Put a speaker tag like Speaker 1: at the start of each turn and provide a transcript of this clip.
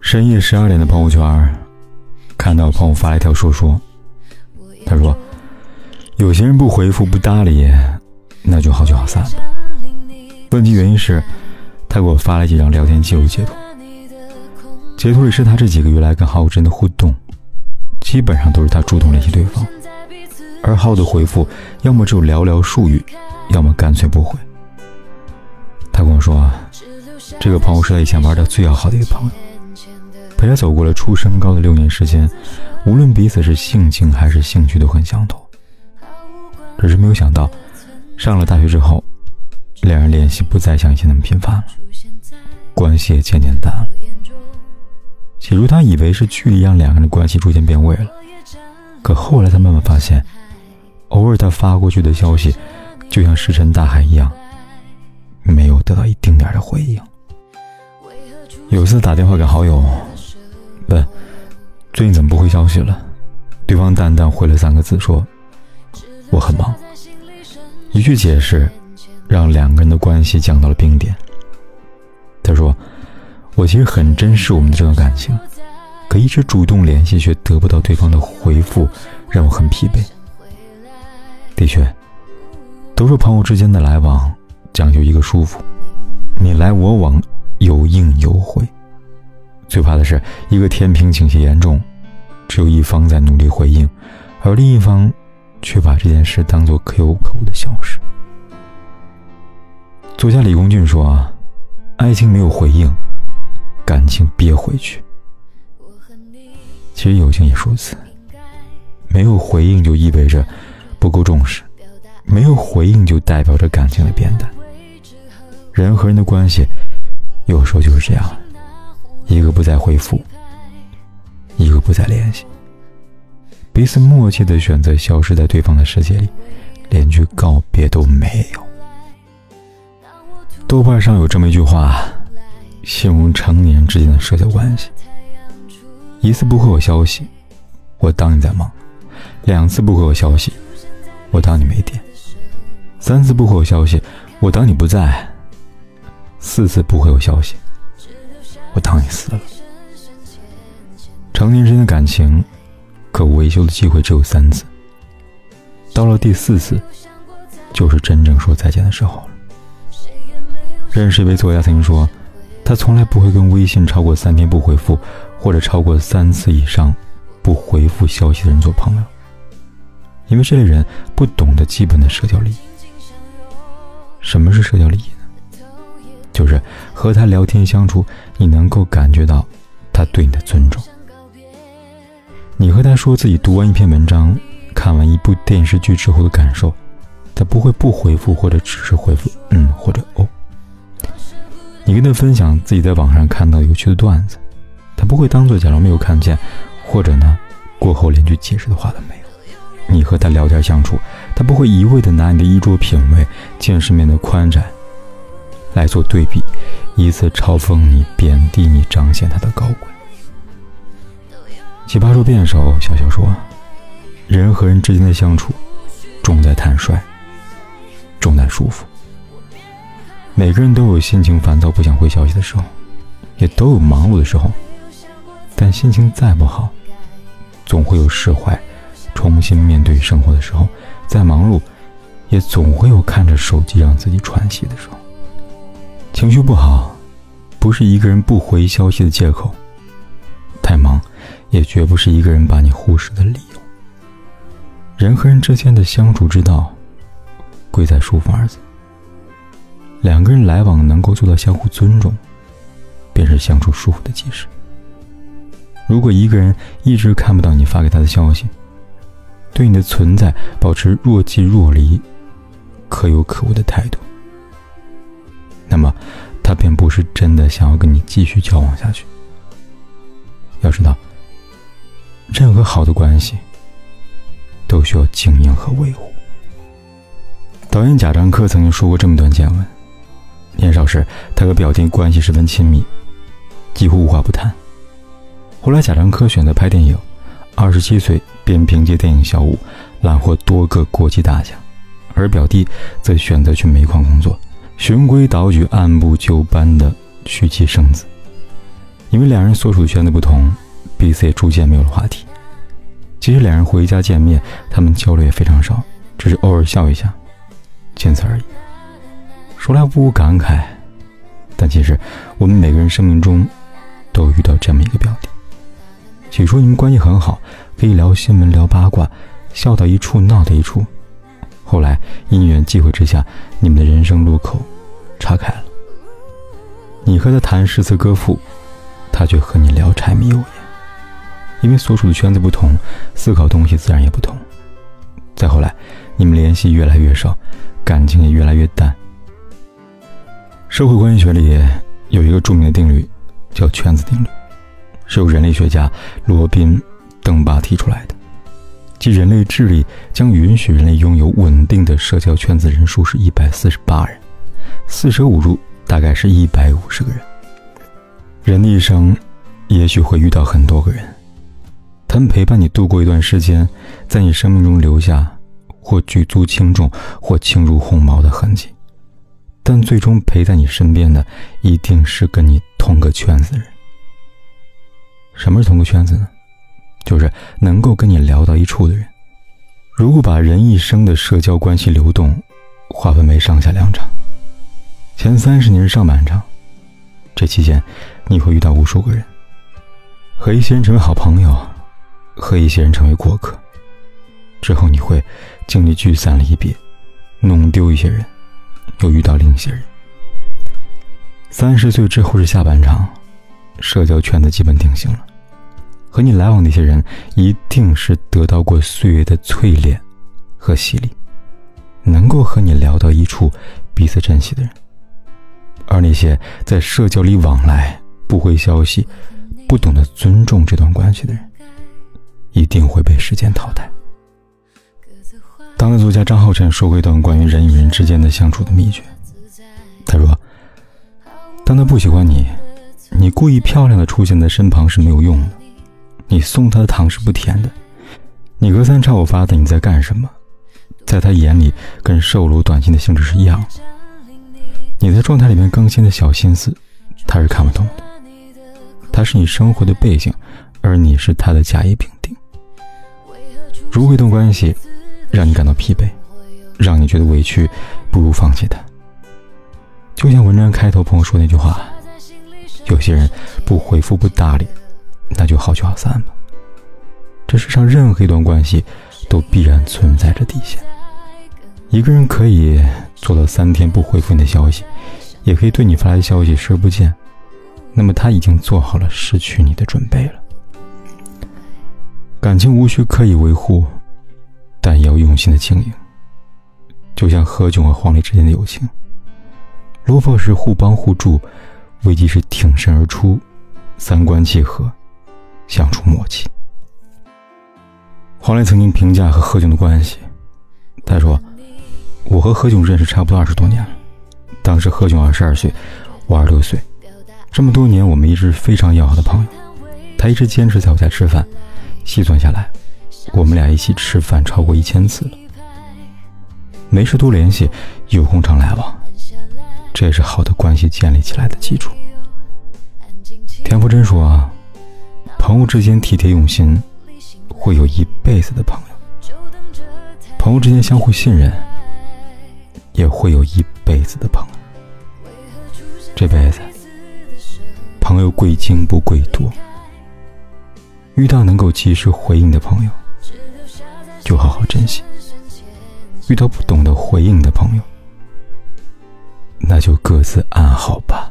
Speaker 1: 深夜十二点的朋友圈，看到朋友发了一条说说。他说：“有些人不回复不搭理，那就好聚好散吧。”问题原因是，他给我发了几张聊天记录截图，截图里是他这几个月来跟好友之间的互动，基本上都是他主动联系对方，而好友的回复要么只有寥寥数语，要么干脆不回。他跟我说，这个朋友是他以前玩的最要好的一个朋友，陪他走过了初升高的六年时间，无论彼此是性情还是兴趣都很相投。只是没有想到，上了大学之后，两人联系不再像以前那么频繁了，关系也渐渐淡了。起初他以为是距离让两个人的关系逐渐变味了，可后来他慢慢发现，偶尔他发过去的消息，就像石沉大海一样。没有得到一丁点的回应。有一次打电话给好友，问最近怎么不回消息了，对方淡淡回了三个字，说我很忙。一句解释，让两个人的关系降到了冰点。他说：“我其实很珍视我们的这段感情，可一直主动联系却得不到对方的回复，让我很疲惫。”的确，都是朋友之间的来往。讲究一个舒服，你来我往，有应有回。最怕的是一个天平倾斜严重，只有一方在努力回应，而另一方却把这件事当做可有可无的小事。作家李公俊说：“啊爱情没有回应，感情憋回去。”其实友情也如此，没有回应就意味着不够重视，没有回应就代表着感情的变淡。人和人的关系，有时候就是这样，一个不再回复，一个不再联系，彼此默契的选择消失在对方的世界里，连句告别都没有。豆瓣上有这么一句话，形容成年人之间的社交关系：一次不回我消息，我当你在忙；两次不回我消息，我当你没电；三次不回我消息，我当你不在。四次不回我消息，我当你死了。成年人的感情，可维修的机会只有三次。到了第四次，就是真正说再见的时候了。认识一位作家曾经说，他从来不会跟微信超过三天不回复，或者超过三次以上不回复消息的人做朋友，因为这类人不懂得基本的社交礼仪。什么是社交礼仪？和他聊天相处，你能够感觉到他对你的尊重。你和他说自己读完一篇文章、看完一部电视剧之后的感受，他不会不回复，或者只是回复“嗯”或者“哦”。你跟他分享自己在网上看到有趣的段子，他不会当做假装没有看见，或者呢过后连句解释的话都没有。你和他聊天相处，他不会一味的拿你的衣着品味、见世面的宽窄。来做对比，以此嘲讽你、贬低你、彰显他的高贵。奇葩说辩手小小说：“人和人之间的相处，重在坦率，重在舒服。每个人都有心情烦躁、不想回消息的时候，也都有忙碌的时候。但心情再不好，总会有释怀、重新面对生活的时候。再忙碌，也总会有看着手机让自己喘息的时候。”情绪不好，不是一个人不回消息的借口；太忙，也绝不是一个人把你忽视的理由。人和人之间的相处之道，贵在舒服二字。两个人来往能够做到相互尊重，便是相处舒服的基石。如果一个人一直看不到你发给他的消息，对你的存在保持若即若离、可有可无的态度，那么他便不是真的想要跟你继续交往下去。要知道，任何好的关系都需要经营和维护。导演贾樟柯曾经说过这么段见闻：年少时，他和表弟关系十分亲密，几乎无话不谈。后来，贾樟柯选择拍电影，二十七岁便凭借电影《小五》揽获多个国际大奖，而表弟则选择去煤矿工作，循规蹈矩、按部就班地娶妻生子。因为两人所处的圈子不同，彼此也逐渐没有了话题。即使两人回家见面，他们交流也非常少，只是偶尔笑一下，仅此而已。说来不无感慨，但其实我们每个人生命中都遇到这么一个表弟。起初你们关系很好，可以聊新闻、聊八卦，笑到一处，闹到一处。后来因缘际会之下，你们的人生路口岔开了。你和他谈诗词歌赋。他却和你聊柴米油盐，因为所处的圈子不同，思考东西自然也不同。再后来，你们联系越来越少，感情也越来越淡。社会关系学里有一个著名的定律，叫圈子定律，是由人类学家罗宾·邓巴提出来的。即人类智力将允许人类拥有稳定的社交圈子人数是一百四十八人，四舍五入大概是一百五十个人。人的一生，也许会遇到很多个人，他们陪伴你度过一段时间，在你生命中留下或举足轻重或轻如鸿毛的痕迹，但最终陪在你身边的，一定是跟你同个圈子的人。什么是同个圈子呢？就是能够跟你聊到一处的人。如果把人一生的社交关系流动划分为上下两场，前三十年是上半场。这期间，你会遇到无数个人，和一些人成为好朋友，和一些人成为过客。之后你会经历聚散离别，弄丢一些人，又遇到另一些人。三十岁之后是下半场，社交圈子基本定型了。和你来往的一些人，一定是得到过岁月的淬炼和洗礼，能够和你聊到一处，彼此珍惜的人。而那些在社交里往来、不回消息、不懂得尊重这段关系的人，一定会被时间淘汰。当代作家张浩晨说过一段关于人与人之间的相处的秘诀。他说：“当他不喜欢你，你故意漂亮的出现在身旁是没有用的，你送他的糖是不甜的，你隔三差五发的你在干什么，在他眼里跟售楼短信的性质是一样的。”你在状态里面更新的小心思，他是看不懂的。他是你生活的背景，而你是他的甲乙丙丁。如果一段关系让你感到疲惫，让你觉得委屈，不如放弃他。就像文章开头朋友说那句话：“有些人不回复不搭理，那就好聚好散吧。”这世上任何一段关系，都必然存在着底线。一个人可以做到三天不回复你的消息，也可以对你发来消息视而不见，那么他已经做好了失去你的准备了。感情无需刻意维护，但也要用心的经营。就像何炅和黄磊之间的友情，落魄时互帮互助，危机时挺身而出，三观契合，相处默契。黄磊曾经评价和何炅的关系，他说。我和何炅认识差不多二十多年了，当时何炅二十二岁，我二十六岁，这么多年我们一直非常要好的朋友。他一直坚持在我家吃饭，细算下来，我们俩一起吃饭超过一千次了。没事多联系，有空常来往，这也是好的关系建立起来的基础。田馥甄说啊：“朋友之间体贴用心，会有一辈子的朋友；朋友之间相互信任。”也会有一辈子的朋友。这辈子，朋友贵精不贵多。遇到能够及时回应的朋友，就好好珍惜；遇到不懂得回应的朋友，那就各自安好吧。